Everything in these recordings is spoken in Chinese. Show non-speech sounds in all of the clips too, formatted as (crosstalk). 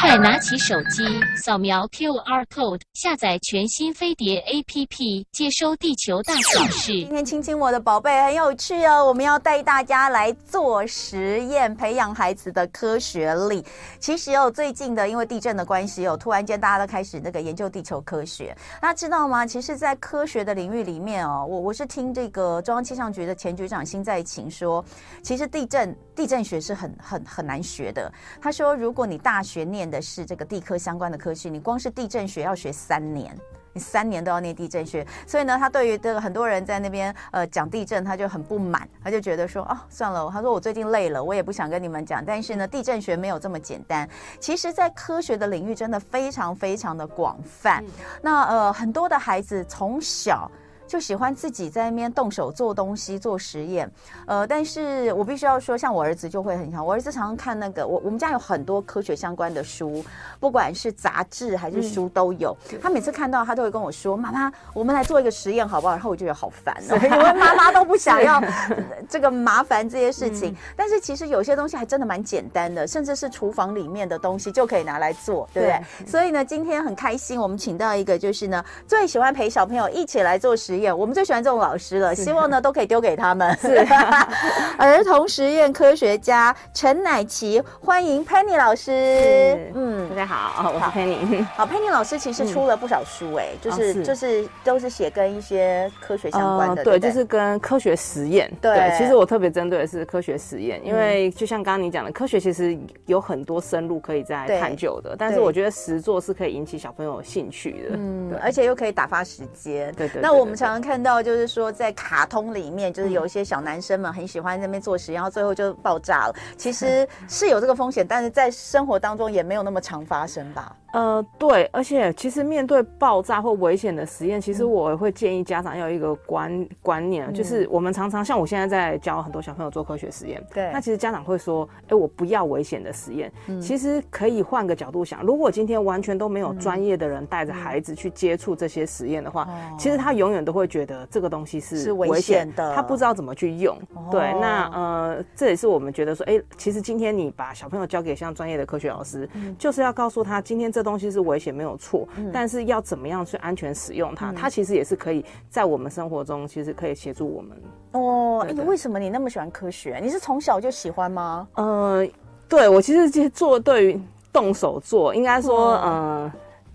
快拿起手机，扫描 QR code，下载全新飞碟 APP，接收地球大小事。今天亲亲我的宝贝很有趣哦，我们要带大家来做实验，培养孩子的科学力。其实哦，最近的因为地震的关系哦，突然间大家都开始那个研究地球科学。大家知道吗？其实，在科学的领域里面哦，我我是听这个中央气象局的前局长辛在勤说，其实地震地震学是很很很难学的。他说，如果你大学念的是这个地科相关的科系，你光是地震学要学三年，你三年都要念地震学。所以呢，他对于这个很多人在那边呃讲地震，他就很不满，他就觉得说哦，算了，他说我最近累了，我也不想跟你们讲。但是呢，地震学没有这么简单。其实，在科学的领域真的非常非常的广泛。那呃，很多的孩子从小。就喜欢自己在那边动手做东西做实验，呃，但是我必须要说，像我儿子就会很想，我儿子常常看那个，我我们家有很多科学相关的书，不管是杂志还是书都有。嗯、他每次看到，他都会跟我说：“妈妈，我们来做一个实验好不好？”然后我就觉得好烦哦，因为妈妈都不想要 (laughs) 这个麻烦这些事情。嗯、但是其实有些东西还真的蛮简单的，甚至是厨房里面的东西就可以拿来做，对不对？对，所以呢，今天很开心，我们请到一个就是呢，最喜欢陪小朋友一起来做实验。我们最喜欢这种老师了，希望呢都可以丢给他们。是 (laughs) 儿童实验科学家陈乃琪，欢迎 Penny 老师。嗯，大家好，我是 Penny。好，Penny 老师其实出了不少书，哎，就是就是都是写跟一些科学相关的，对，就是跟科学实验。对，其实我特别针对的是科学实验，因为就像刚刚你讲的，科学其实有很多深入可以再探究的，但是我觉得实作是可以引起小朋友兴趣的，嗯，而且又可以打发时间。对对。那我们常常看到。就是说，在卡通里面，就是有一些小男生们很喜欢在那边做实验，然后最后就爆炸了。其实是有这个风险，但是在生活当中也没有那么常发生吧。呃，对，而且其实面对爆炸或危险的实验，其实我会建议家长要有一个观观念，嗯、就是我们常常像我现在在教很多小朋友做科学实验，对，那其实家长会说，哎，我不要危险的实验。嗯、其实可以换个角度想，如果今天完全都没有专业的人带着孩子去接触这些实验的话，嗯、其实他永远都会觉得这个东西是是危险的，他不知道怎么去用。哦、对，那呃，这也是我们觉得说，哎，其实今天你把小朋友交给像专业的科学老师，嗯、就是要告诉他，今天这。东西是危险没有错，嗯、但是要怎么样去安全使用它？嗯、它其实也是可以在我们生活中，其实可以协助我们。哦，你为什么你那么喜欢科学？你是从小就喜欢吗？呃，对，我其实其实做对于动手做，应该说，嗯、呃，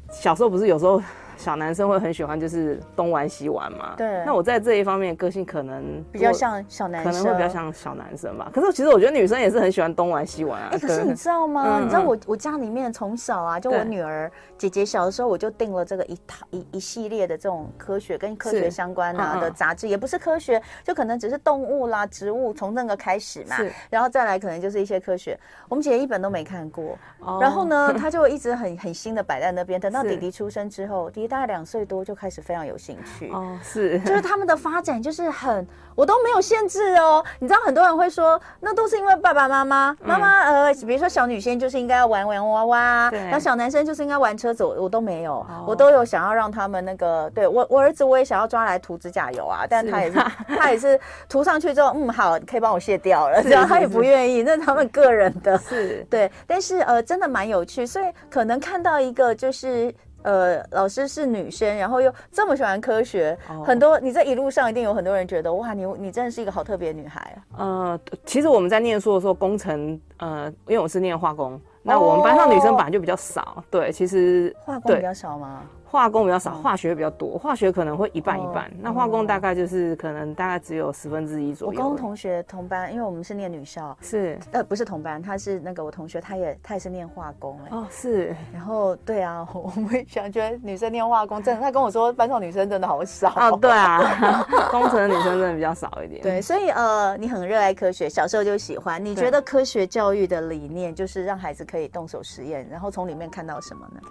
小时候不是有时候。小男生会很喜欢，就是东玩西玩嘛。对。那我在这一方面个性可能比较像小男生，可能会比较像小男生吧。可是其实我觉得女生也是很喜欢东玩西玩啊。哎，可是你知道吗？你知道我我家里面从小啊，就我女儿姐姐小的时候，我就订了这个一套一一系列的这种科学跟科学相关啊的杂志，也不是科学，就可能只是动物啦、植物，从那个开始嘛。是。然后再来可能就是一些科学，我们姐姐一本都没看过。哦。然后呢，她就一直很 (laughs) 很新的摆在那边。等到弟弟出生之后，弟弟大概两岁多就开始非常有兴趣。哦，是，(laughs) 就是他们的发展就是很，我都没有限制哦。你知道很多人会说，那都是因为爸爸妈妈，妈妈呃，比如说小女生就是应该要玩玩娃娃，对，然后小男生就是应该玩车子，我都没有，我都有想要让他们那个，对我我儿子我也想要抓来涂指甲油啊，但他也是他也是涂上去之后，嗯，好，可以帮我卸掉了，(laughs) 然后他也不愿意，那是他们个人的，是。对，但是呃，真的蛮有趣，所以可能看到一个就是。呃，老师是女生，然后又这么喜欢科学，哦、很多你在一路上一定有很多人觉得哇，你你真的是一个好特别的女孩啊。呃，其实我们在念书的时候，工程呃，因为我是念化工，哦、那我们班上女生本来就比较少，对，其实化工比较少吗？化工比较少，化学比较多。化学可能会一半一半，那化工大概就是可能大概只有十分之一左右。我高中同学同班，因为我们是念女校，是呃不是同班，他是那个我同学，他也他也是念化工哎。哦，是。然后对啊，(laughs) 我们想觉得女生念化工真的，他跟我说班上女生真的好少。哦，对啊，(laughs) 工程的女生真的比较少一点。对，所以呃，你很热爱科学，小时候就喜欢。你觉得科学教育的理念就是让孩子可以动手实验，然后从里面看到什么呢？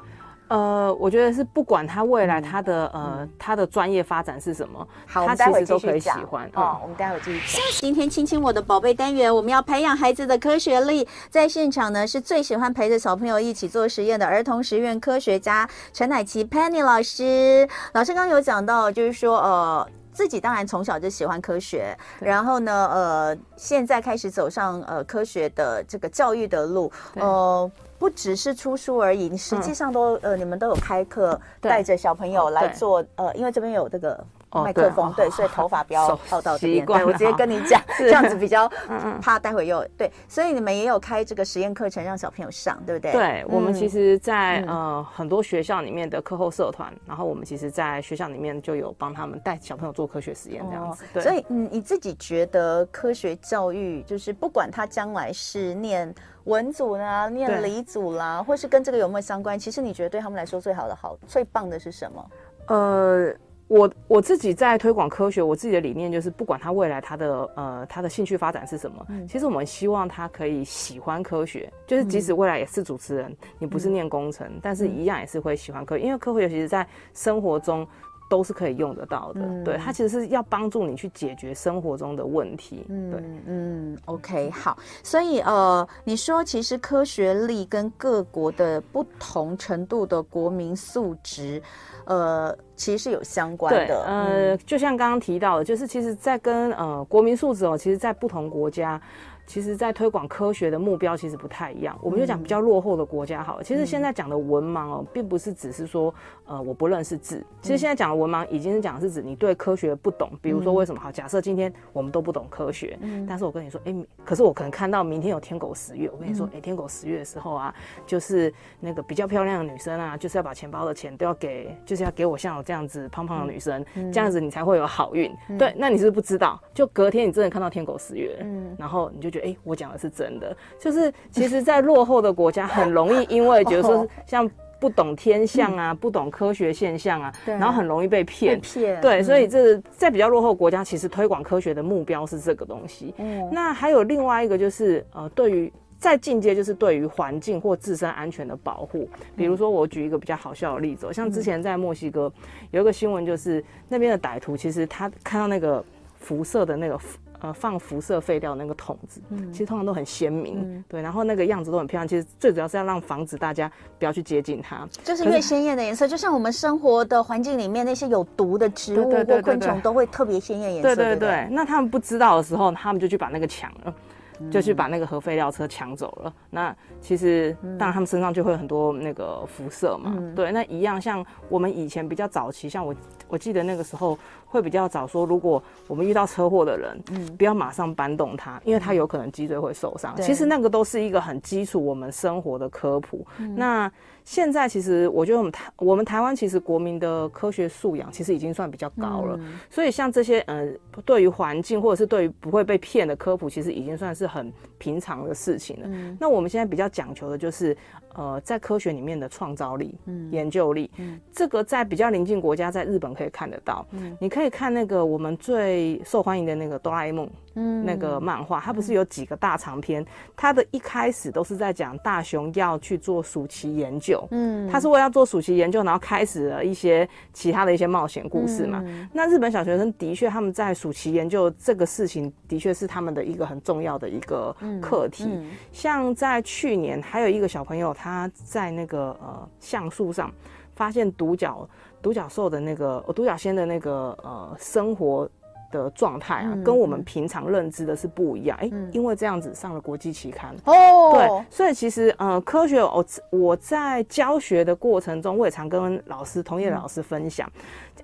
呃，我觉得是不管他未来他的、嗯、呃他的专业发展是什么，好，他其实都可以喜欢。哦，嗯、我们待会继续讲。今天亲亲我的宝贝单元，我们要培养孩子的科学力。在现场呢，是最喜欢陪着小朋友一起做实验的儿童实验科学家陈乃琪 Penny 老师。老师刚刚有讲到，就是说呃。自己当然从小就喜欢科学，然后呢，呃，现在开始走上呃科学的这个教育的路，呃，不只是出书而已，你实际上都、嗯、呃，你们都有开课，带着小朋友来做呃，因为这边有这个。麦克风对，所以头发不要靠到这边。对，我直接跟你讲，(laughs) 这样子比较 (laughs) 怕待会又对。所以你们也有开这个实验课程让小朋友上，对不对？对，我们其实，在呃很多学校里面的课后社团，然后我们其实，在学校里面就有帮他们带小朋友做科学实验这样子。所以，你，你自己觉得科学教育就是不管他将来是念文组啦、念理组啦，或是跟这个有没有相关，其实你觉得对他们来说最好的好、最棒的是什么？呃。我我自己在推广科学，我自己的理念就是，不管他未来他的呃他的兴趣发展是什么，嗯，其实我们希望他可以喜欢科学，就是即使未来也是主持人，你不是念工程，嗯，但是一样也是会喜欢科学，因为科学其实在生活中都是可以用得到的，嗯，对，它其实是要帮助你去解决生活中的问题，嗯，对，嗯，OK，好，所以呃，你说其实科学力跟各国的不同程度的国民素质。呃，其实是有相关的。呃，就像刚刚提到的，就是其实，在跟呃国民素质哦，其实，在不同国家。其实，在推广科学的目标其实不太一样。我们就讲比较落后的国家好了。其实现在讲的文盲哦，并不是只是说，呃，我不认识字。其实现在讲的文盲，已经是讲的是指你对科学不懂。比如说，为什么好？假设今天我们都不懂科学，但是我跟你说，哎，可是我可能看到明天有天狗十月，我跟你说，哎，天狗十月的时候啊，就是那个比较漂亮的女生啊，就是要把钱包的钱都要给，就是要给我像我这样子胖胖的女生，这样子你才会有好运。对，那你是不是不知道？就隔天你真的看到天狗十月，嗯，然后你就。哎、欸，我讲的是真的，就是其实，在落后的国家，很容易因为觉得说像不懂天象啊，不懂科学现象啊，然后很容易被骗。骗对，所以这在比较落后国家，其实推广科学的目标是这个东西。嗯，那还有另外一个就是呃，对于在进阶，就是对于环境或自身安全的保护。比如说，我举一个比较好笑的例子，像之前在墨西哥有一个新闻，就是那边的歹徒其实他看到那个辐射的那个。呃，放辐射废料那个桶子，嗯，其实通常都很鲜明，嗯，对，然后那个样子都很漂亮。其实最主要是要让防止大家不要去接近它，就是越鲜艳的颜色，就像我们生活的环境里面那些有毒的植物或昆虫都会特别鲜艳颜色。对对对，对，那他们不知道的时候，他们就去把那个抢了。就去把那个核废料车抢走了。那其实当然他们身上就会有很多那个辐射嘛。对，那一样像我们以前比较早期，像我我记得那个时候会比较早说，如果我们遇到车祸的人，嗯，不要马上搬动他，因为他有可能脊椎会受伤。其实那个都是一个很基础我们生活的科普。那现在其实我觉得我们台我们台湾其实国民的科学素养其实已经算比较高了。所以像这些呃，对于环境或者是对于不会被骗的科普，其实已经算是。很平常的事情了。嗯，那我们现在比较讲求的就是，呃，在科学里面的创造力、嗯，研究力，嗯，这个在比较邻近国家，在日本可以看得到。嗯，你可以看那个我们最受欢迎的那个哆啦 A 梦。嗯，那个漫画它不是有几个大长篇？它的一开始都是在讲大雄要去做暑期研究，嗯，他是为了要做暑期研究，然后开始了一些其他的一些冒险故事嘛。那日本小学生的确他们在暑期研究这个事情，的确是他们的一个很重要的一个课题。像在去年，还有一个小朋友他在那个呃橡树上发现独角独角兽的那个独角仙的那个呃生活。的状态啊，跟我们平常认知的是不一样。哎、因为这样子上了国际期刊哦。对，所以其实呃，科学我我在教学的过程中，我也常跟老师、同业的老师分享。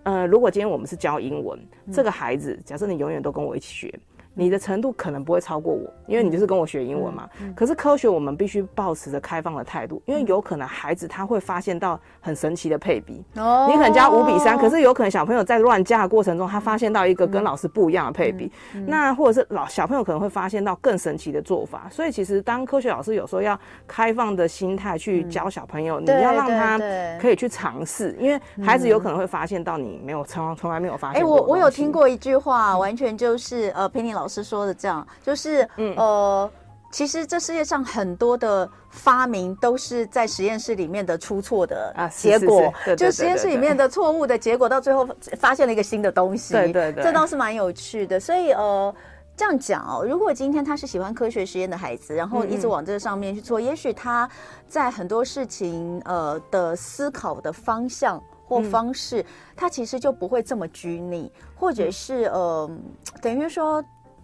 呃，如果今天我们是教英文，嗯、这个孩子，假设你永远都跟我一起学。你的程度可能不会超过我，因为你就是跟我学英文嘛。嗯嗯、可是科学我们必须保持着开放的态度，因为有可能孩子他会发现到很神奇的配比。哦。你可能加五比三，可是有可能小朋友在乱加的过程中，他发现到一个跟老师不一样的配比。那或者是老小朋友可能会发现到更神奇的做法。所以其实当科学老师有时候要开放的心态去教小朋友，嗯、你要让他可以去尝试，因为孩子有可能会发现到你没有从从来没有发现。哎、欸，我我有听过一句话，完全就是呃，陪你老。老师说的这样，就是、嗯、呃，其实这世界上很多的发明都是在实验室里面的出错的结果，就实验室里面的错误的结果，到最后发现了一个新的东西。对对对，这倒是蛮有趣的。所以呃，这样讲哦，如果今天他是喜欢科学实验的孩子，然后一直往这个上面去做，嗯、也许他在很多事情呃的思考的方向或方式，嗯、他其实就不会这么拘泥，或者是呃，等于说。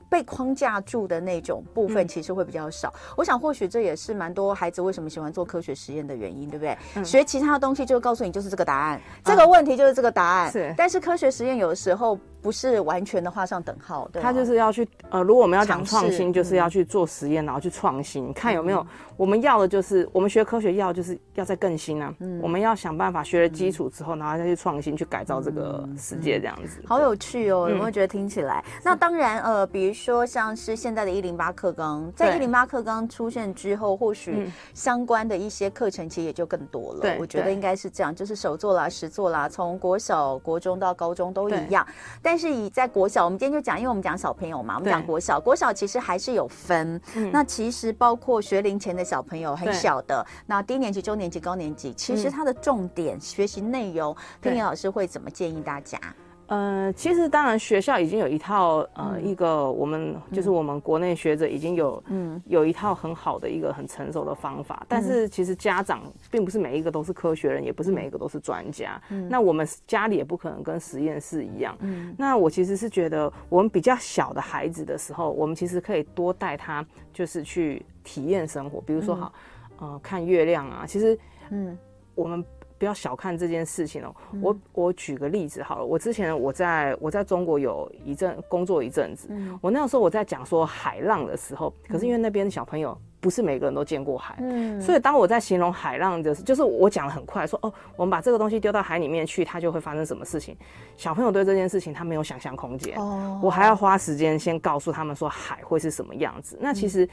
被框架住的那种部分，其实会比较少。嗯、我想或许这也是蛮多孩子为什么喜欢做科学实验的原因，对不对？嗯、学其他的东西就告诉你就是这个答案，这个问题就是这个答案。是，但是科学实验有的时候。不是完全的画上等号，对。他就是要去呃，如果我们要讲创新，就是要去做实验，然后去创新，看有没有我们要的，就是我们学科学要就是要再更新啊。嗯，我们要想办法学了基础之后，然后再去创新，去改造这个世界，这样子。好有趣哦，有没有觉得听起来？那当然呃，比如说像是现在的一零八课纲，在一零八课纲出现之后，或许相关的一些课程其实也就更多了。对，我觉得应该是这样，就是手作啦、实作啦，从国小、国中到高中都一样。但是以在国小，我们今天就讲，因为我们讲小朋友嘛，我们讲国小，国小其实还是有分。嗯、那其实包括学龄前的小朋友，很小的，那低年级、中年级、高年级，其实它的重点、嗯、学习内容，佩妮老师会怎么建议大家？呃，其实当然，学校已经有一套呃，嗯、一个我们就是我们国内学者已经有嗯有一套很好的一个很成熟的方法，嗯、但是其实家长并不是每一个都是科学人，也不是每一个都是专家。嗯，那我们家里也不可能跟实验室一样。嗯，那我其实是觉得，我们比较小的孩子的时候，我们其实可以多带他，就是去体验生活，比如说好，呃，看月亮啊。其实，嗯，我们。不要小看这件事情哦。我我举个例子好了，我之前我在我在中国有一阵工作一阵子，我那个时候我在讲说海浪的时候，可是因为那边的小朋友不是每个人都见过海，嗯，所以当我在形容海浪的时候，就是我讲的很快，说哦，我们把这个东西丢到海里面去，它就会发生什么事情。小朋友对这件事情他没有想象空间，哦，我还要花时间先告诉他们说海会是什么样子。那其实。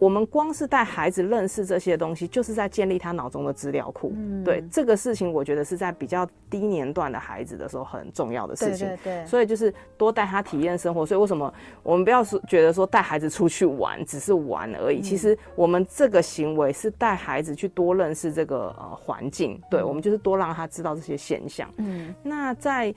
我们光是带孩子认识这些东西，就是在建立他脑中的资料库。嗯，对这个事情，我觉得是在比较低年段的孩子的时候很重要的事情。对对对。所以就是多带他体验生活。所以为什么我们不要说觉得说带孩子出去玩只是玩而已？其实我们这个行为是带孩子去多认识这个呃环境。对，我们就是多让他知道这些现象。嗯，那在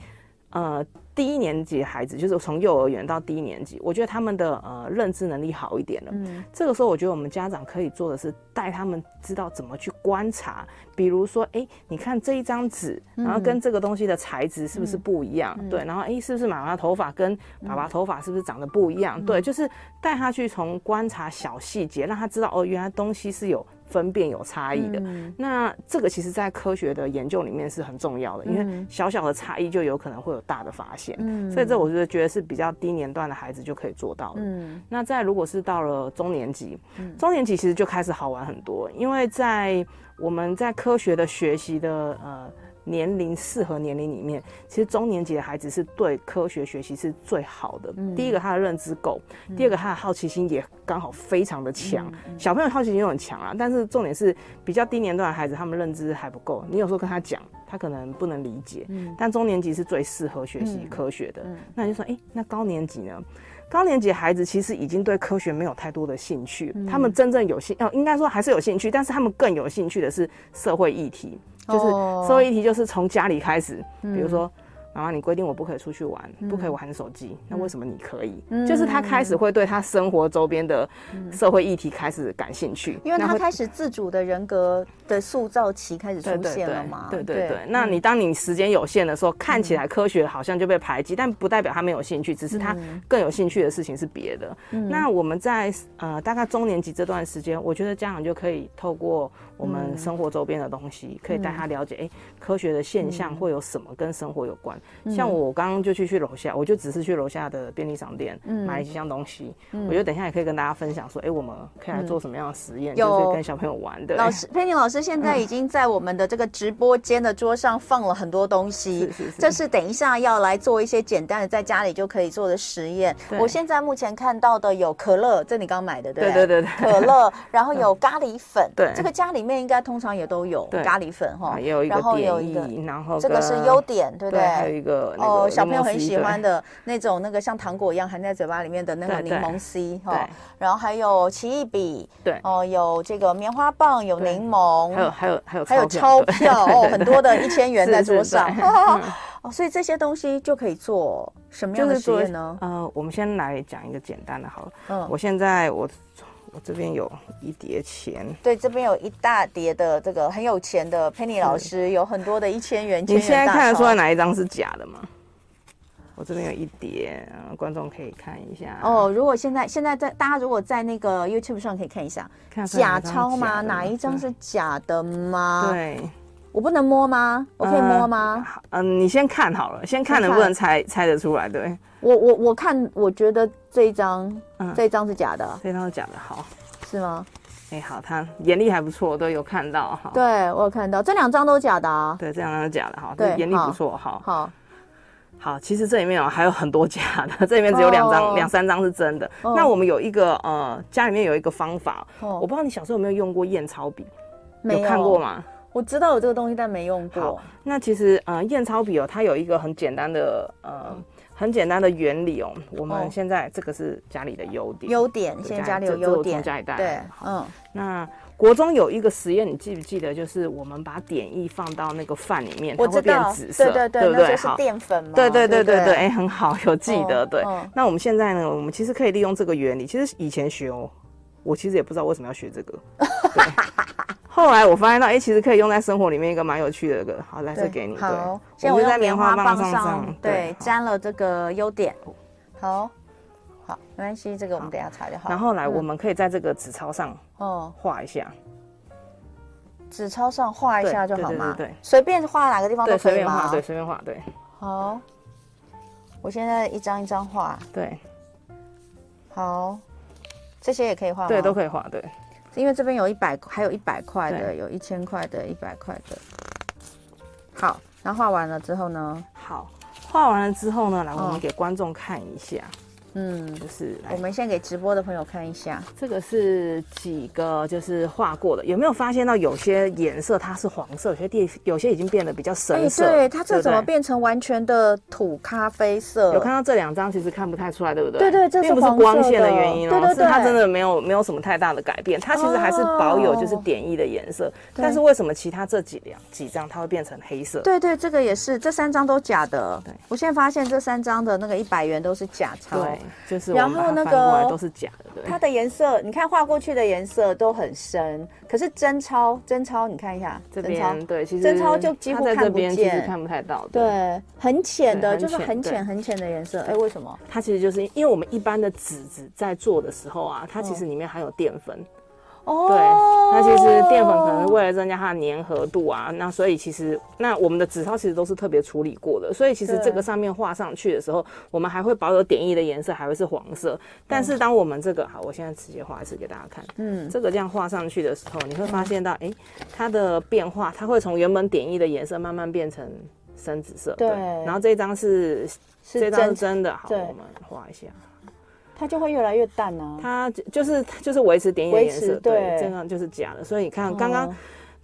呃。低一年级的孩子，就是从幼儿园到低年级，我觉得他们的呃认知能力好一点了。嗯，这个时候我觉得我们家长可以做的是带他们知道怎么去观察，比如说，哎，你看这一张纸，然后跟这个东西的材质是不是不一样？嗯、对，然后哎，是不是妈妈头发跟爸爸头发是不是长得不一样？嗯、对，就是带他去从观察小细节，让他知道哦，原来东西是有。分辨有差异的，嗯、那这个其实在科学的研究里面是很重要的，嗯、因为小小的差异就有可能会有大的发现，嗯、所以这我觉得觉得是比较低年段的孩子就可以做到的。嗯、那在如果是到了中年级，嗯、中年级其实就开始好玩很多，因为在我们在科学的学习的呃。年龄适合年龄里面，其实中年级的孩子是对科学学习是最好的。嗯、第一个，他的认知够；嗯、第二个，他的好奇心也刚好非常的强。小朋友好奇心又很强啊，但是重点是比较低年段的孩子，他们认知还不够。你有时候跟他讲，他可能不能理解。嗯、但中年级是最适合学习科学的。那你就说，哎、欸，那高年级呢？高年级的孩子其实已经对科学没有太多的兴趣，嗯、他们真正有兴，哦，应该说还是有兴趣，但是他们更有兴趣的是社会议题。就是社会议题，就是从家里开始，比如说。妈妈，你规定我不可以出去玩，不可以玩手机，那为什么你可以？就是他开始会对他生活周边的社会议题开始感兴趣，因为他开始自主的人格的塑造期开始出现了嘛。对对对。那你当你时间有限的时候，看起来科学好像就被排挤，但不代表他没有兴趣，只是他更有兴趣的事情是别的。那我们在呃大概中年级这段时间，我觉得家长就可以透过我们生活周边的东西，可以带他了解，哎，科学的现象会有什么跟生活有关。像我刚刚就去去楼下，我就只是去楼下的便利商店买几箱东西。我觉得等一下也可以跟大家分享说，哎，我们可以来做什么样的实验，就是跟小朋友玩的。老师，佩妮老师现在已经在我们的这个直播间的桌上放了很多东西，这是等一下要来做一些简单的在家里就可以做的实验。我现在目前看到的有可乐，这你刚买的对对？对对，可乐，(laughs) 然后有咖喱粉，对，这个家里面应该通常也都有咖喱粉哈，也有一个点意，然后这个是优点，对不对？一个。哦，小朋友很喜欢的那种，那个像糖果一样含在嘴巴里面的那个柠檬 C 哈，然后还有奇异笔，对，哦，有这个棉花棒，有柠檬，还有还有还有还有钞票哦，很多的一千元在桌上，(laughs) 哦，所以这些东西就可以做什么样的实验呢？呃，我们先来讲一个简单的，好了，嗯，我现在我。我这边有一叠钱，对，这边有一大叠的这个很有钱的佩妮老师，有很多的一千元。你现在看得出来哪一张是假的吗？我这边有一叠，嗯，观众可以看一下。哦，如果现在现在在大家如果在那个 YouTube 上可以看一下，假钞吗？哪一张是假的吗？对，我不能摸吗？我可以摸吗？嗯、呃，你先看好了，先看能不能猜猜得出来。对，我我我看，我觉得这一张，嗯，这一张是假的，这一张是假的，好，是吗？哎、欸，好，他眼力还不错，都有看到，哈。对，我有看到，这两张都是假的啊。对，这两张是假的，哈。对，眼力不错，好。好。好，其实这里面哦还有很多假的，这里面只有两张、两、oh. 三张是真的。Oh. 那我们有一个呃，家里面有一个方法，oh. 我不知道你小时候有没有用过验钞笔，有，有看过吗？我知道有这个东西，但没用过。那其实呃，验钞笔哦，它有一个很简单的呃，很简单的原理哦。我们现在这个是家里的优点，优点，现在家里有优点，家里带。对，嗯，那。国中有一个实验，你记不记得？就是我们把碘液放到那个饭里面，它会变紫色，对对对，对不对？是淀粉嘛？对对对对对，哎，很好，有记得。哦、对、哦，那我们现在呢？我们其实可以利用这个原理。其实以前学哦，我其实也不知道为什么要学这个。对后来我发现到，哎，其实可以用在生活里面一个蛮有趣的一个。好，来这给你。好，现在我在棉花棒上，对，沾了这个优点。好。好，没关系，这个我们等一下擦就好。然后来，我们可以在这个纸钞上哦画一下，纸钞上画一下就好吗？对，随便画哪个地方都可以吗？对，随便画，对。好，我现在一张一张画。对。好，这些也可以画？对，都可以画。对，因为这边有一百，还有一百块的，有一千块的，一百块的。好，然后画完了之后呢？好，画完了之后呢，来，我们给观众看一下。嗯，就是我们先给直播的朋友看一下，这个是几个就是画过的，有没有发现到有些颜色它是黄色，有些地有些已经变得比较深色。欸、对，它这怎么变成完全的土咖啡色？有看到这两张，其实看不太出来，对不对？对对，这是并不是光线的原因哦，对对对，是它真的没有没有什么太大的改变，它其实还是保有就是碘液的颜色，但是为什么其他这几两几张它会变成黑色？对对，这个也是，这三张都假的。对，我现在发现这三张的那个一百元都是假钞，对，就是然后。那个都是假的，对。它的颜色，你看画过去的颜色都很深，可是真钞，真钞你看一下，这边对，其实真钞就几乎看不见，看不太到，对，很浅的，就是很浅很浅的颜色。哎，为什么？它其实就是因为我们一般的纸纸在做的时候啊，它其实里面含有淀粉。哦，对，那其实淀粉可能是为了增加它的粘合度啊，那所以其实那我们的纸钞其实都是特别处理过的，所以其实这个上面画上去的时候，我们还会保有点意的颜色，还会是黄色。但是当我们这个好，我现在直接画一次给大家看，嗯，这个这样画上去的时候，你会发现到，哎、欸，它的变化，它会从原本点意的颜色慢慢变成深紫色。对，然后这一张是，是这张是真的，好，我们画一下。它就会越来越淡呢、啊。它就是就是维持碘液颜色，对，这样就是假的。所以你看刚刚，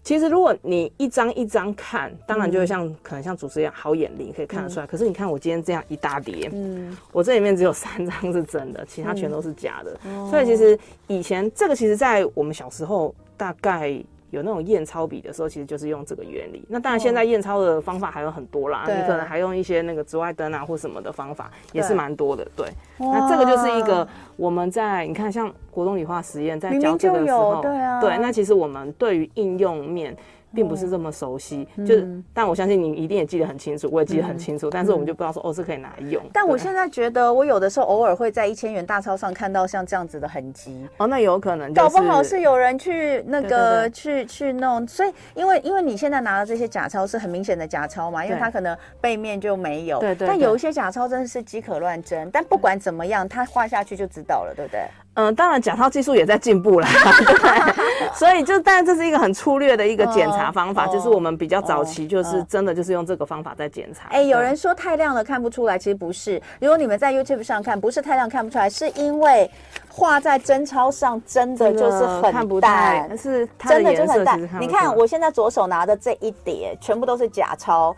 其实如果你一张一张看，当然就会像、嗯、可能像主持一样好眼力可以看得出来、嗯。可是你看我今天这样一大叠，嗯，我这里面只有三张是真的，其他全都是假的。嗯、所以其实以前这个其实在我们小时候大概。有那种验钞笔的时候，其实就是用这个原理。那当然，现在验钞的方法还有很多啦，你可能还用一些那个紫外灯啊或什么的方法，也是蛮多的。对，那这个就是一个我们在你看，像国中理化实验在教这个的时候，对啊，对，那其实我们对于应用面。并不是这么熟悉，嗯、就是，但我相信你一定也记得很清楚，我也记得很清楚，嗯、但是我们就不知道说，哦，是可以拿来用。但我现在觉得，我有的时候偶尔会在一千元大钞上看到像这样子的痕迹。哦，那有可能、就是，搞不好是有人去那个去去弄。所以，因为因为你现在拿的这些假钞是很明显的假钞嘛，因为它可能背面就没有。对对，对。但有一些假钞真的是机可乱真，但不管怎么样，它画下去就知道了，对不对？嗯，当然假钞技术也在进步啦，(laughs) 对，所以就当然这是一个很粗略的一个检查方法，就是我们比较早期就是真的就是用这个方法在检查。哎，有人说太亮了看不出来，其实不是。如果你们在 YouTube 上看，不是太亮看不出来，是因为画在真钞上真的就是很淡，但是真的就很淡。你看我现在左手拿的这一叠全部都是假钞。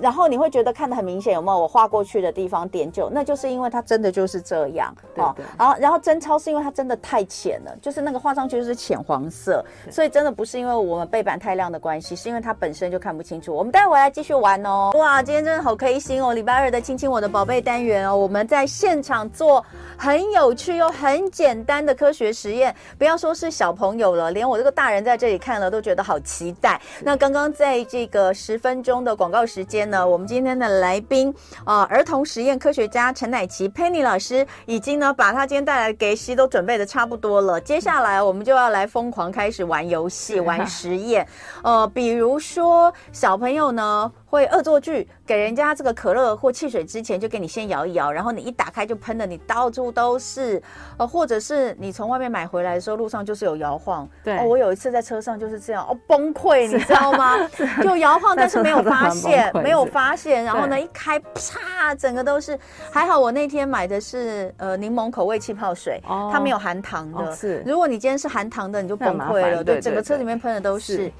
然后你会觉得看得很明显，有没有我画过去的地方点酒，那就是因为它真的就是这样。对，对，对。然后然后真钞是因为它真的太浅了，就是那个画上去就是浅黄色，所以真的不是因为我们背板太亮的关系，是因为它本身就看不清楚。我们待会来继续玩哦。哇，今天真的好开心哦！礼拜二的亲亲我的宝贝单元哦，我们在现场做很有趣又很简单的科学实验，不要说是小朋友了，连我这个大人在这里看了都觉得好期待。那刚刚在这个十分钟的广告时间呢，我们今天的来宾啊、呃，儿童实验科学家陈乃琪 Penny 老师已经呢把他今天带来的给息都准备的差不多了。接下来我们就要来疯狂开始玩游戏、玩实验。呃，比如说小朋友呢。会恶作剧，给人家这个可乐或汽水之前，就给你先摇一摇，然后你一打开就喷的你到处都是。呃，或者是你从外面买回来的时候，路上就是有摇晃。对，哦，我有一次在车上就是这样，哦，崩溃，你知道吗？就摇晃，但是没有发现，没有发现。然后呢，一开，啪，整个都是。还好我那天买的是呃柠檬口味气泡水，哦，它没有含糖的。哦，是，如果你今天是含糖的，你就崩溃了。对，整个车里面喷的都是。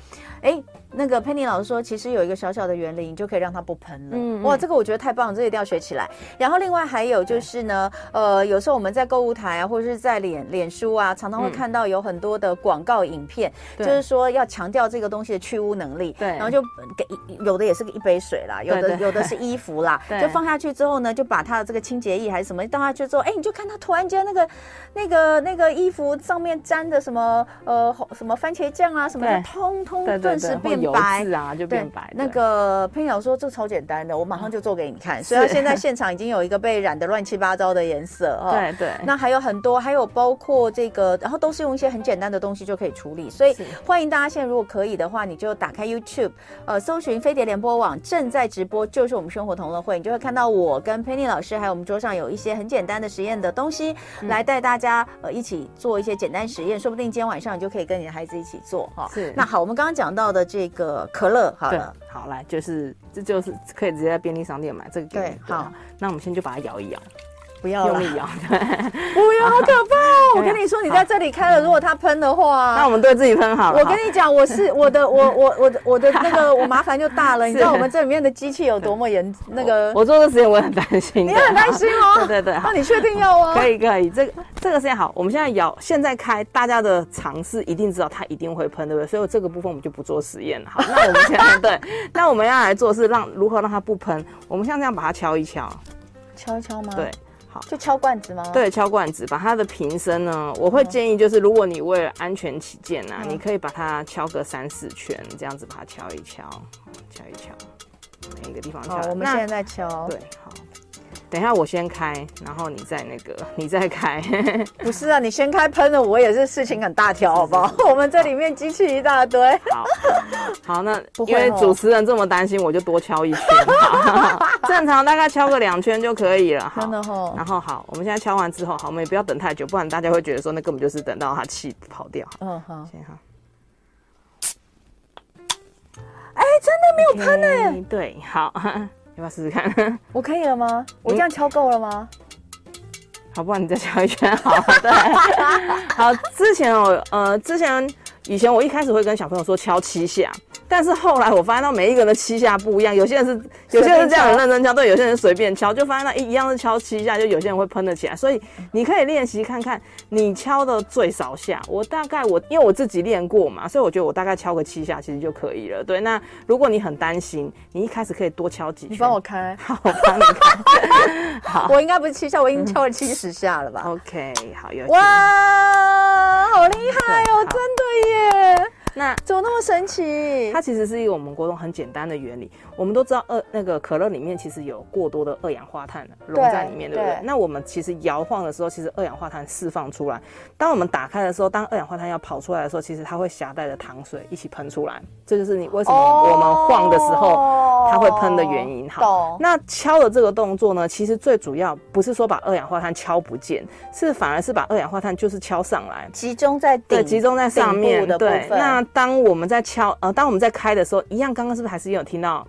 哎。那个 Penny 老师说，其实有一个小小的原理，你就可以让它不喷了。嗯，哇，这个我觉得太棒了，这个一定要学起来。然后另外还有就是呢，呃，有时候我们在购物台啊，或者是在脸脸书啊，常常会看到有很多的广告影片，就是说要强调这个东西的去污能力。对。然后就给有的也是一杯水啦，有的有的是衣服啦，(laughs) 就放下去之后呢，就把它的这个清洁液还是什么倒下去之后，哎，你就看它突然间那个那个那个衣服上面沾的什么呃什么番茄酱啊什么的，通通顿时变。白啊，就变白。那个佩瑶说这超简单的，我马上就做给你看。所以现在现场已经有一个被染的乱七八糟的颜色哦。对对。那还有很多，还有包括这个，然后都是用一些很简单的东西就可以处理。所以欢迎大家现在如果可以的话，你就打开 YouTube，呃，搜寻飞碟联播网正在直播，就是我们生活同乐会，你就会看到我跟佩妮老师，还有我们桌上有一些很简单的实验的东西，来带大家呃一起做一些简单实验。说不定今天晚上你就可以跟你的孩子一起做哈。是。那好，我们刚刚讲到的这个。可乐，好了，好来，就是这就是可以直接在便利商店买这个。对，好，那我们先就把它摇一摇。不要用力摇，(laughs) 对，不要，好可怕哦！我跟你说，你在这里开了，如果它喷的话，那我们对自己喷好了。我跟你讲，我是 (laughs) 我的，我我我的我的那个，(laughs) 我麻烦就大了。你知道我们这里面的机器有多么严？那个我做的实验我也很担心，你很担心哦？对对对，那你确定要哦？可以可以，这个这个实验好，我们现在咬，现在开，大家的尝试一定知道它一定会喷，对不对？所以这个部分我们就不做实验了。好，那我们现在对，那我们要来做是让如何让它不喷？我们像这样把它敲一敲，敲一敲吗？对。就敲罐子吗？对，敲罐子，把它的瓶身呢，我会建议就是，如果你为了安全起见啊，嗯、你可以把它敲个三四圈，这样子把它敲一敲，敲一敲，每一个地方敲。我们现在在敲。对，好。等一下，我先开，然后你再那个，(laughs) 你再开。(laughs) 不是啊，你先开喷了，我也是事情很大条，好不好？(laughs) 我们这里面机器一大堆。好，好，那因为主持人这么担心，我就多敲一圈。正常大概敲个两圈就可以了。真的哦。然后好，我们现在敲完之后，好，我们也不要等太久，不然大家会觉得说那根本就是等到它气跑掉。嗯，好。先好。哎，真的没有喷呢。对，好。要不要试试看？(laughs) 我可以了吗？我这样敲够了吗？嗯、好，不然你再敲一圈。好，对，(laughs) 好。之前我呃，之前以前我一开始会跟小朋友说敲七下。但是后来我发现到每一个人的七下不一样，有些人是有些人是这样很认真敲，对，有些人随便敲，就发现到一一样是敲七下，就有些人会喷得起来。所以你可以练习看看，你敲的最少下。我大概我因为我自己练过嘛，所以我觉得我大概敲个七下其实就可以了。对，那如果你很担心，你一开始可以多敲几下。你帮我开，(laughs) 好，我帮你开。好，(laughs) 我应该不是七下，我已经敲了七十下了吧，嗯？OK，好，有哇，好厉害哦，真的耶！Yeah. 那怎么那么神奇？它其实是一个我们国中很简单的原理。我们都知道二那个可乐里面其实有过多的二氧化碳溶在里面，对，对不对？那我们其实摇晃的时候，其实二氧化碳释放出来。当我们打开的时候，当二氧化碳要跑出来的时候，其实它会夹带着糖水一起喷出来。这就是你为什么我们晃的时候它会喷的原因。好，那敲的这个动作呢，其实最主要不是说把二氧化碳敲不见，是反而是把二氧化碳就是敲上来，集中在对，集中在上面的部分。对，那当我们在敲，呃，当我们在开的时候，一样，刚刚是不是还是有听到？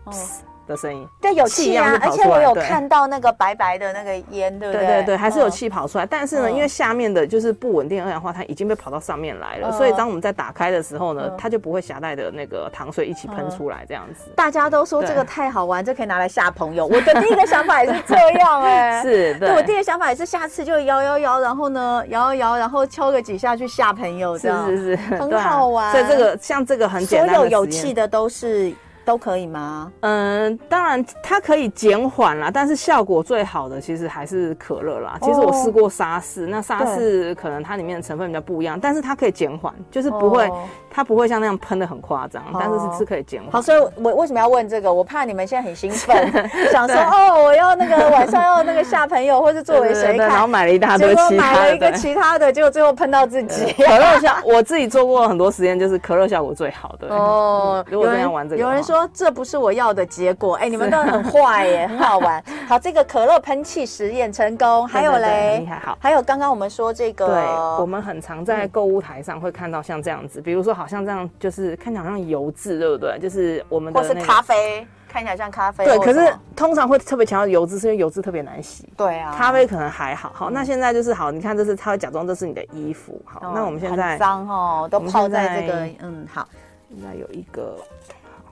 的声音，对，有气啊，而且我有看到那个白白的那个烟，对不对？对对对，还是有气跑出来。但是呢，因为下面的就是不稳定二氧化碳已经被跑到上面来了，所以当我们在打开的时候呢，它就不会夹带的那个糖水一起喷出来，这样子。大家都说这个太好玩，这可以拿来吓朋友。我的第一个想法也是这样，(laughs) 哎，是，对，我第一个想法也是下次就摇摇摇，然后呢摇摇摇，然后敲个几下去吓朋友，这样是是是，很好玩。所以这个像这个很简单，所有有气的都是。都可以吗？嗯，当然它可以减缓啦，但是效果最好的其实还是可乐啦。其实我试过沙士，那沙士可能它里面的成分比较不一样，但是它可以减缓，就是不会，它不会像那样喷的很夸张，但是是是可以减缓。好，所以我为什么要问这个？我怕你们现在很兴奋，(laughs) 想说哦，我要那个晚上要那个吓朋友，或是作为谁看，然后买了一大堆，结果买了一个其他的，结果最后喷到自己。可乐效，我自己做过很多实验，就是可乐效果最好的哦。如果这样玩这个，有人说。说这不是我要的结果，哎，你们都很坏耶，很好玩。好，这个可乐喷气实验成功，还有嘞，厉害。好，还有刚刚我们说这个，对，我们很常在购物台上会看到像这样子，比如说好像这样，就是看起来好像油渍，对不对？就是我们的或是咖啡，看起来像咖啡。对，可是通常会特别强调油渍，是因为油渍特别难洗。对啊，咖啡可能还好。好，那现在就是好，你看这是他会假装这是你的衣服。好，那我们现在脏哦，都泡在这个，嗯，好，现在有一个。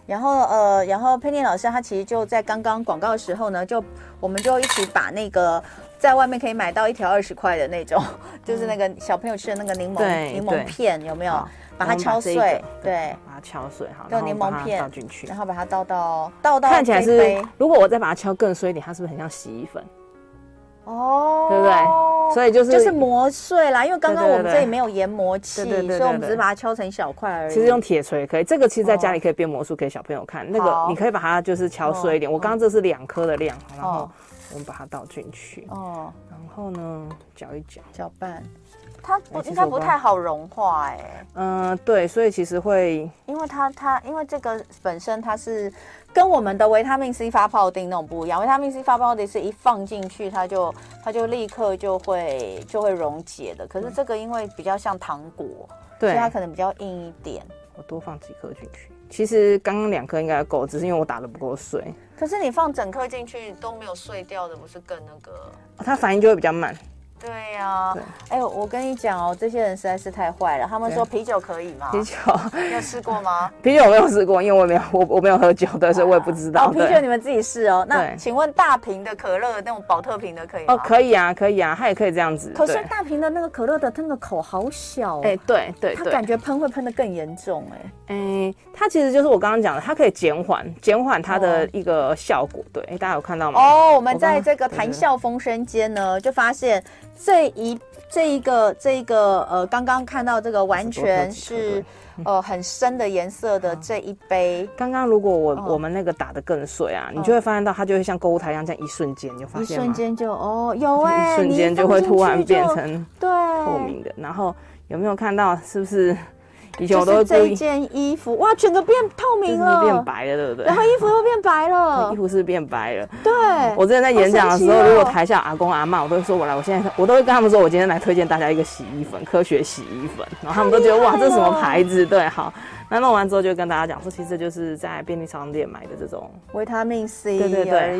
然后呃，然后佩妮老师她其实就在刚刚广告的时候呢，就我们就一起把那个在外面可以买到一条二十块的那种，(laughs) 就是那个小朋友吃的那个柠檬柠檬片，有没有？把它敲碎，对，把它敲碎，哈，用柠檬片倒进去，然后把它倒到倒到看起来是，如果我再把它敲更碎一点，它是不是很像洗衣粉？哦，对不对？所以就是就是磨碎啦，因为刚刚我们这里没有研磨器，所以我们只是把它敲成小块而已。其实用铁锤可以，这个其实在家里可以变魔术给小朋友看。那个你可以把它就是敲碎一点。我刚刚这是两颗的量，然后我们把它倒进去。哦，然后呢，搅一搅，搅拌。它不应该不太好融化哎。嗯，对，所以其实会，因为它它因为这个本身它是。跟我们的维他命 C 发泡錠那种不一样，维他命 C 发泡錠是一放进去，它就它就立刻就会就会溶解的。可是这个因为比较像糖果，对，所以它可能比较硬一点。我多放几颗进去，其实刚刚两颗应该够，只是因为我打的不够碎。可是你放整颗进去都没有碎掉的，不是更那个？它反应就会比较慢。对呀、啊，哎，我跟你讲哦，这些人实在是太坏了。他们说啤酒可以吗？啤酒，你有试过吗？(laughs) 啤酒我没有试过，因为我没有 (laughs) 我我没有喝酒的，所以我也不知道。哦，啤酒你们自己试哦。那请问大瓶的可乐那种保特瓶的可以吗？哦，可以啊，可以啊，它也可以这样子。可是大瓶的那个可乐的那个口好小，哎，对对，它感觉喷会喷的更严重，哎，哎，它其实就是我刚刚讲的，它可以减缓减缓它的一个效果。对，哎，大家有看到吗？哦，我们在这个谈笑风生间呢，就发现这一。这一个这一个呃，刚刚看到这个完全是呃很深的颜色的这一杯。刚刚如果我我们那个打的更碎啊，你就会发现到它就会像购物台一样，这样一瞬间就发现，一瞬间就哦有哎，一瞬间就会突然变成对透明的。然后有没有看到是不是？以前我都这一件衣服哇，整个变透明了，变白了，对不对？然后衣服又变白了，(laughs) 衣服是变白了。对，我之前在演讲的时候，如果台下阿公阿妈，我都会说我来，我现在我都会跟他们说，我今天来推荐大家一个洗衣粉，科学洗衣粉，然后他们都觉得哇，这是什么牌子？对，好。那弄完之后就跟大家讲说，其实就是在便利商店买的这种维他命 C 对对对。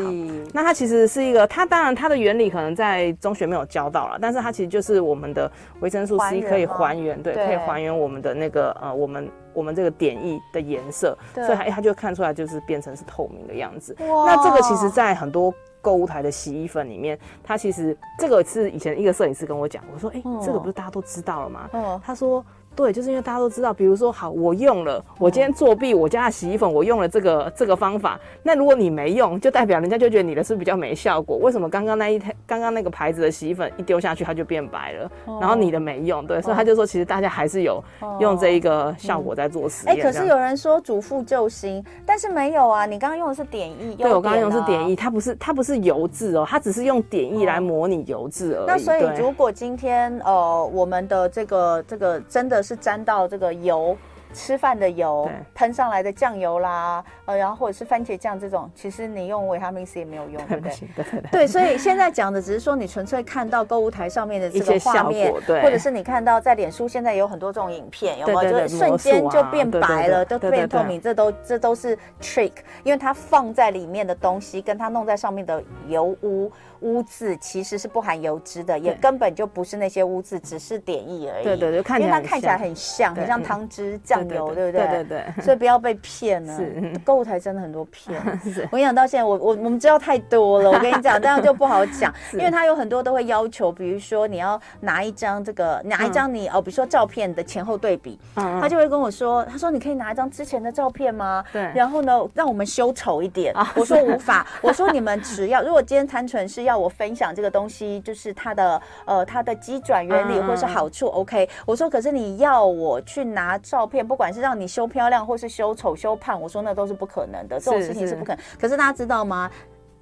那它其实是一个，它当然它的原理可能在中学没有教到了，但是它其实就是我们的维生素 C 可以还原，对，可以还原我们的那个呃我们我们这个点液的颜色，所以它它就看出来就是变成是透明的样子。那这个其实在很多购物台的洗衣粉里面，它其实这个是以前一个摄影师跟我讲，我说哎，这个不是大家都知道了吗？他说。对，就是因为大家都知道，比如说，好，我用了，我今天作弊，我家的洗衣粉我用了这个这个方法，那如果你没用，就代表人家就觉得你的是比较没效果。为什么刚刚那一台，刚刚那个牌子的洗衣粉一丢下去它就变白了，然后你的没用，对，所以他就说，其实大家还是有用这一个效果在做实验。哎，可是有人说主妇救星，但是没有啊，你刚刚用的是点液，对，我刚刚用的是点液，它不是它不是油渍哦，它只是用点液来模拟油渍而已。那所以如果今天呃我们的这个这个真的是沾到这个。油吃饭的油喷上来的酱油啦，呃，然后或者是番茄酱这种，其实你用维他命 C 也没有用，对不对？对所以现在讲的只是说你纯粹看到购物台上面的这个画面，对，或者是你看到在脸书现在有很多这种影片，有没有？对对对，就是瞬间就变白了，都变透明，这都这都是 trick，因为它放在里面的东西跟它弄在上面的油污。污渍其实是不含油脂的，也根本就不是那些污渍，只是点意而已。对对对，因为它看起来很像，很像汤汁、酱油，对不对？对对对。所以不要被骗了。是。购物台真的很多骗。(laughs) 我跟你讲，到现在我我我们知道太多了。(laughs) 我跟你讲，这样就不好讲，因为他有很多都会要求，比如说你要拿一张这个，拿一张你哦，比如说照片的前后对比，他就会跟我说，他说你可以拿一张之前的照片吗？对。然后呢，让我们修丑一点。我说无法。我说你们只要，如果今天单纯是。要我分享这个东西，就是它的呃它的机转原理或是好处。OK，我说可是你要我去拿照片，不管是让你修漂亮或是修丑修胖，我说那都是不可能的，这种事情是不可能。可是大家知道吗？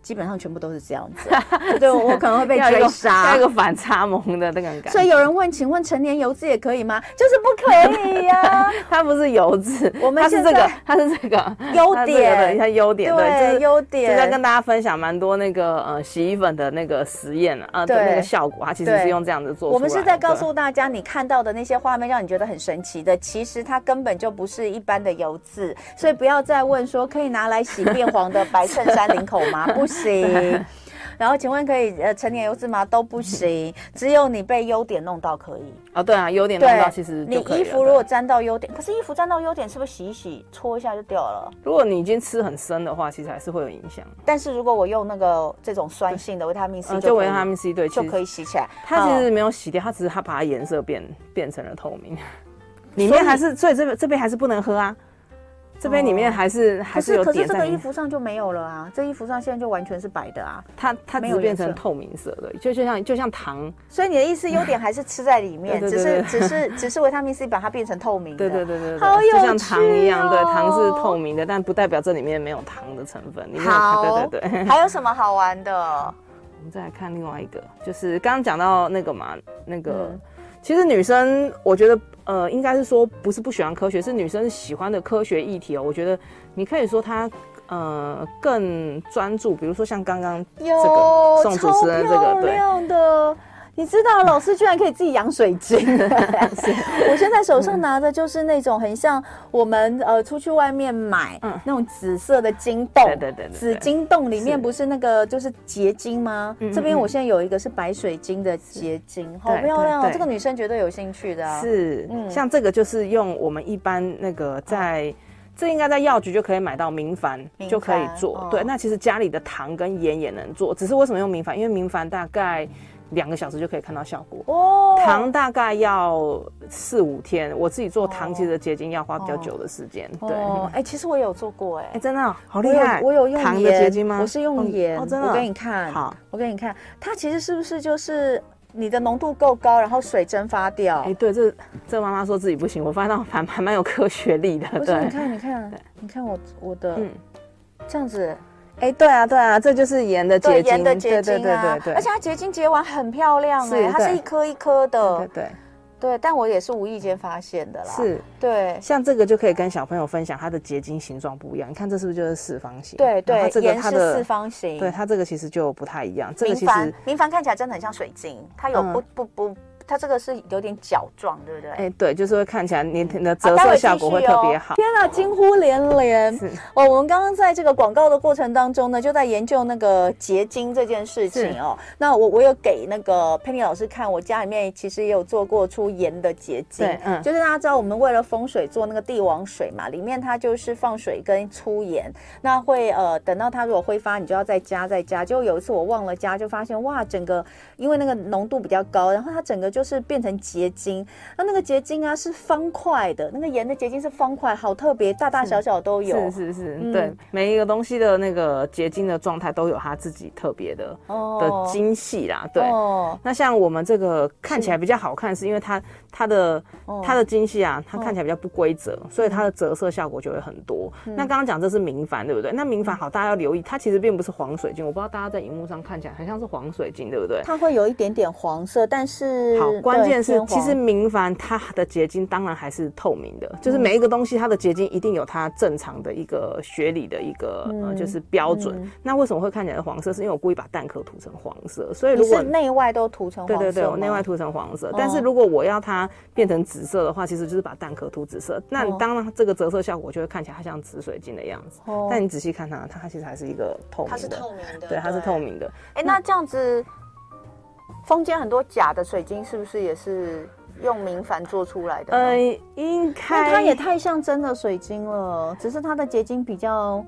基本上全部都是这样子，(laughs) 对，我可能会被追杀，要一个反差萌的那个感觉。所以有人问，请问成年油脂也可以吗？就是不可以呀，它不是油脂，我们是这个，它是这个优点，它优点，对，就是优点。现在跟大家分享蛮多那个呃洗衣粉的那个实验啊，对那个效果，它其实是用这样子做。我们是在告诉大家，你看到的那些画面让你觉得很神奇的，其实它根本就不是一般的油渍，所以不要再问说可以拿来洗变黄的白衬衫领口吗？不行。(laughs) 然后请问可以呃成年油脂吗？都不行，只有你被优点弄到可以。哦，对啊，优点弄到其实你衣服如果沾到优点，可是衣服沾到优点是不是洗一洗搓一下就掉了？如果你已经吃很深的话，其实还是会有影响。但是如果我用那个这种酸性的维他命 C，就维他命 C 对，就可以洗起来。它其实没有洗掉，它只是它把它颜色变变成了透明，(laughs) 里面还是所以这边这边还是不能喝啊。这边里面还是还是有点，可是这个衣服上就没有了啊！这衣服上现在就完全是白的啊！它它没有变成透明色的，就就像就像糖。所以你的意思，优点还是吃在里面，(laughs) 只是只是只是维他命 C 把它变成透明的。对对对对，好有趣哦！就像糖一样，对，糖是透明的，但不代表这里面没有糖的成分。好，对 (laughs) 对对。(laughs) 还有什么好玩的？我们再来看另外一个，就是刚刚讲到那个嘛，那个其实女生，我觉得。呃，应该是说不是不喜欢科学，是女生喜欢的科学议题哦。我觉得你可以说她呃更专注，比如说像刚刚这个宋主持人这个对。你知道老师居然可以自己养水晶？(laughs) (laughs) 我现在手上拿的就是那种很像我们呃出去外面买那种紫色的晶洞，对对对，紫晶洞里面不是那个就是结晶吗？这边我现在有一个是白水晶的结晶，好漂亮哦！这个女生绝对有兴趣的。是，像这个就是用我们一般那个在这应该在药局就可以买到明矾就可以做。对，那其实家里的糖跟盐也能做，只是为什么用明矾？因为明矾大概。两个小时就可以看到效果哦，糖大概要四五天。我自己做糖，其实结晶要花比较久的时间。对，哎，其实我有做过，哎，真的好厉害。我有用糖的结晶吗？我是用盐，真的。我给你看，好，我给你看，它其实是不是就是你的浓度够高，然后水蒸发掉？哎，对，这这妈妈说自己不行，我发现到还还蛮有科学力的。不是，你看，你看，你看我我的，嗯，这样子。哎，对啊，对啊，这就是盐的结晶，对盐的结晶啊，对对而且它结晶结完很漂亮哎，它是一颗一颗的，对对对，但我也是无意间发现的啦，是，对，像这个就可以跟小朋友分享，它的结晶形状不一样，你看这是不是就是四方形？对对，盐是四方形，对它这个其实就不太一样，这个其实明矾看起来真的很像水晶，它有不不不。它这个是有点角状，对不对？哎，对，就是会看起来你你的折射效果会特别好。天啊，惊呼连连！哦，我们刚刚在这个广告的过程当中呢，就在研究那个结晶这件事情哦。那我我有给那个佩妮老师看，我家里面其实也有做过出盐的结晶。对，嗯，就是大家知道我们为了风水做那个帝王水嘛，里面它就是放水跟粗盐，那会呃等到它如果挥发，你就要再加再加。就有一次我忘了加，就发现哇，整个因为那个浓度比较高，然后它整个。就是变成结晶，那那个结晶啊是方块的，那个盐的结晶是方块，好特别，大大小小都有。是是是，嗯、对，每一个东西的那个结晶的状态都有它自己特别的、哦、的精细啦。对，哦、那像我们这个看起来比较好看，是因为它它的、哦、它的精细啊，它看起来比较不规则，哦、所以它的折射效果就会很多。嗯、那刚刚讲这是明矾，对不对？那明矾好，大家要留意，它其实并不是黄水晶。我不知道大家在荧幕上看起来很像是黄水晶，对不对？它会有一点点黄色，但是。好，关键是其实明矾它的结晶当然还是透明的，就是每一个东西它的结晶一定有它正常的一个学理的一个呃就是标准。那为什么会看起来是黄色？是因为我故意把蛋壳涂成黄色，所以如果内外都涂成黄色，对对对，我内外涂成黄色。但是如果我要它变成紫色的话，其实就是把蛋壳涂紫色。那当然这个折射效果就会看起来它像紫水晶的样子。但你仔细看它，它其实还是一个透明的，它是透明的，对，它是透明的。哎，那这样子。坊间很多假的水晶，是不是也是用明矾做出来的？呃，应该，它也太像真的水晶了，只是它的结晶比较。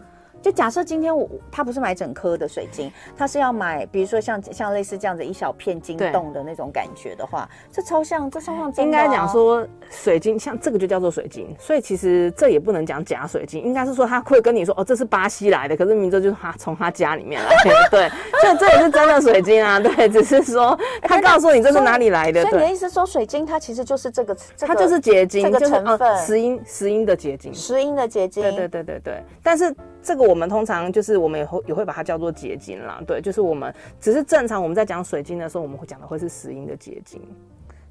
就假设今天我他不是买整颗的水晶，他是要买，比如说像像类似这样子一小片晶洞的那种感觉的话，这超像，这超像、啊。应该讲说水晶像这个就叫做水晶，所以其实这也不能讲假水晶，应该是说他会跟你说哦，这是巴西来的，可是明哲就是他从他家里面来的，对，所以这也是真的水晶啊，对，只是说他告诉你这是哪里来的。所以你的意思说水晶它其实就是这个，这个、它就是结晶，这个成分，石英石英的结晶，石英的结晶，对对对对对，但是。这个我们通常就是我们也会也会把它叫做结晶啦，对，就是我们只是正常我们在讲水晶的时候，我们会讲的会是石英的结晶。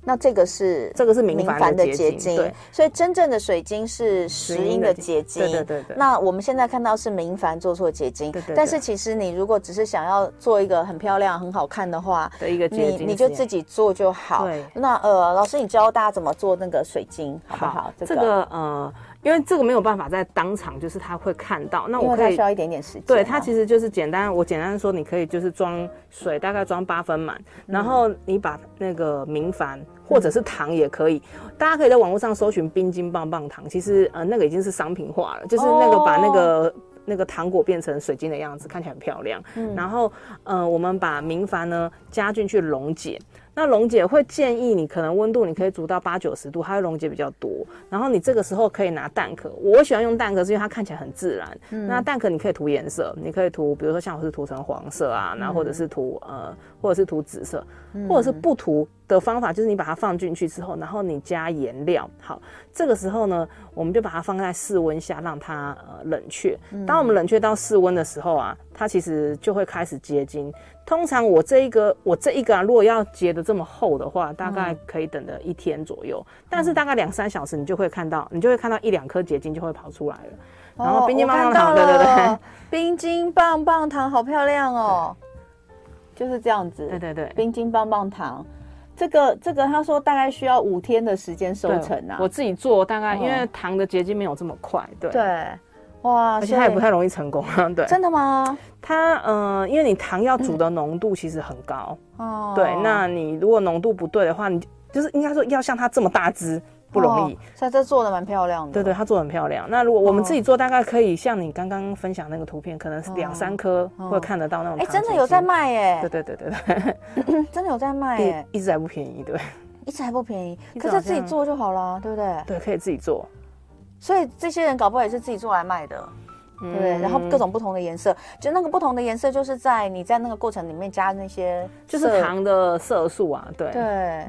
那这个是这个是明矾的结晶，对，所以真正的水晶是石英的结晶，对对对对。那我们现在看到是明矾做错结晶，对对。但是其实你如果只是想要做一个很漂亮、很好看的话，的一个结晶，你你就自己做就好。对。那呃，老师，你教大家怎么做那个水晶，好不好？这个呃。因为这个没有办法在当场，就是他会看到。那我可以需要一点点时间。对，它其实就是简单，我简单说，你可以就是装水，大概装八分满，然后你把那个明矾或者是糖也可以，大家可以在网络上搜寻冰晶棒棒糖，其实呃那个已经是商品化了，就是那个把那个那个糖果变成水晶的样子，看起来很漂亮。然后呃我们把明矾呢加进去溶解。那溶解会建议你，可能温度你可以煮到八九十度，它会溶解比较多。然后你这个时候可以拿蛋壳，我喜欢用蛋壳，是因为它看起来很自然。嗯、那蛋壳你可以涂颜色，你可以涂，比如说像我是涂成黄色啊，然后或者是涂呃，或者是涂紫色，嗯、或者是不涂的方法，就是你把它放进去之后，然后你加颜料。好，这个时候呢，我们就把它放在室温下，让它呃冷却。当我们冷却到室温的时候啊，它其实就会开始结晶。通常我这一个我这一个啊，如果要结的这么厚的话，大概可以等的一天左右。嗯、但是大概两三小时，你就会看到，你就会看到一两颗结晶就会跑出来了。然后冰晶棒棒糖，对对对，冰晶棒棒糖好漂亮哦，就是这样子。对对对，冰晶棒棒糖，这个这个他说大概需要五天的时间收成啊。我自己做大概，因为糖的结晶没有这么快。对对。哇，而且它也不太容易成功，(laughs) 对。真的吗？它，嗯、呃，因为你糖要煮的浓度其实很高，哦、嗯，对。那你如果浓度不对的话，你就是应该说要像它这么大只不容易。哦、所以这做的蛮漂亮的。对对，它做的很漂亮。那如果我们自己做，大概可以像你刚刚分享那个图片，可能是两三颗会看得到那种。哎、欸，(coughs) 真的有在卖耶。对对对对对，真的有在卖哎，一直还不便宜，对。一直还不便宜，可是自己做就好了，对不对？对，可以自己做。所以这些人搞不好也是自己做来卖的。对，嗯、然后各种不同的颜色，就那个不同的颜色，就是在你在那个过程里面加那些，就是糖的色素啊，对。对。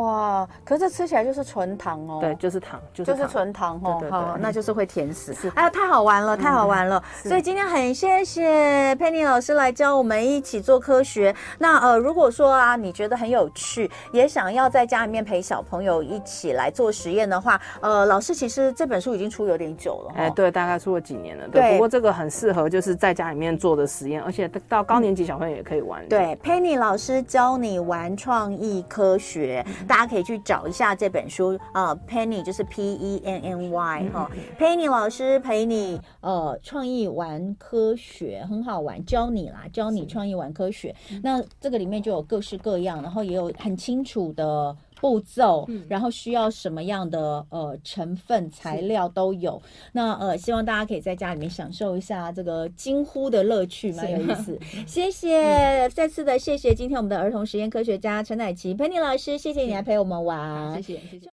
哇！可是吃起来就是纯糖哦。对，就是糖，就是纯糖哦。好，那就是会甜死。哎呀，太好玩了，太好玩了！所以今天很谢谢 Penny 老师来教我们一起做科学。那呃，如果说啊，你觉得很有趣，也想要在家里面陪小朋友一起来做实验的话，呃，老师其实这本书已经出有点久了。哎，对，大概出了几年了。对，不过这个很适合就是在家里面做的实验，而且到高年级小朋友也可以玩。对，Penny 老师教你玩创意科学。大家可以去找一下这本书啊，呃，Penny 就是 P E N N Y 哈，嗯，Penny 老师陪你呃创意玩科学，很好玩，教你啦，教你创意玩科学。那这个里面就有各式各样，然后也有很清楚的。步骤，嗯、然后需要什么样的呃成分材料都有。那呃，希望大家可以在家里面享受一下这个惊呼的乐趣，蛮有意思。(laughs) 谢谢，嗯、再次的谢谢今天我们的儿童实验科学家陈乃琪 Penny 老师，谢谢你来陪我们玩，谢谢谢谢。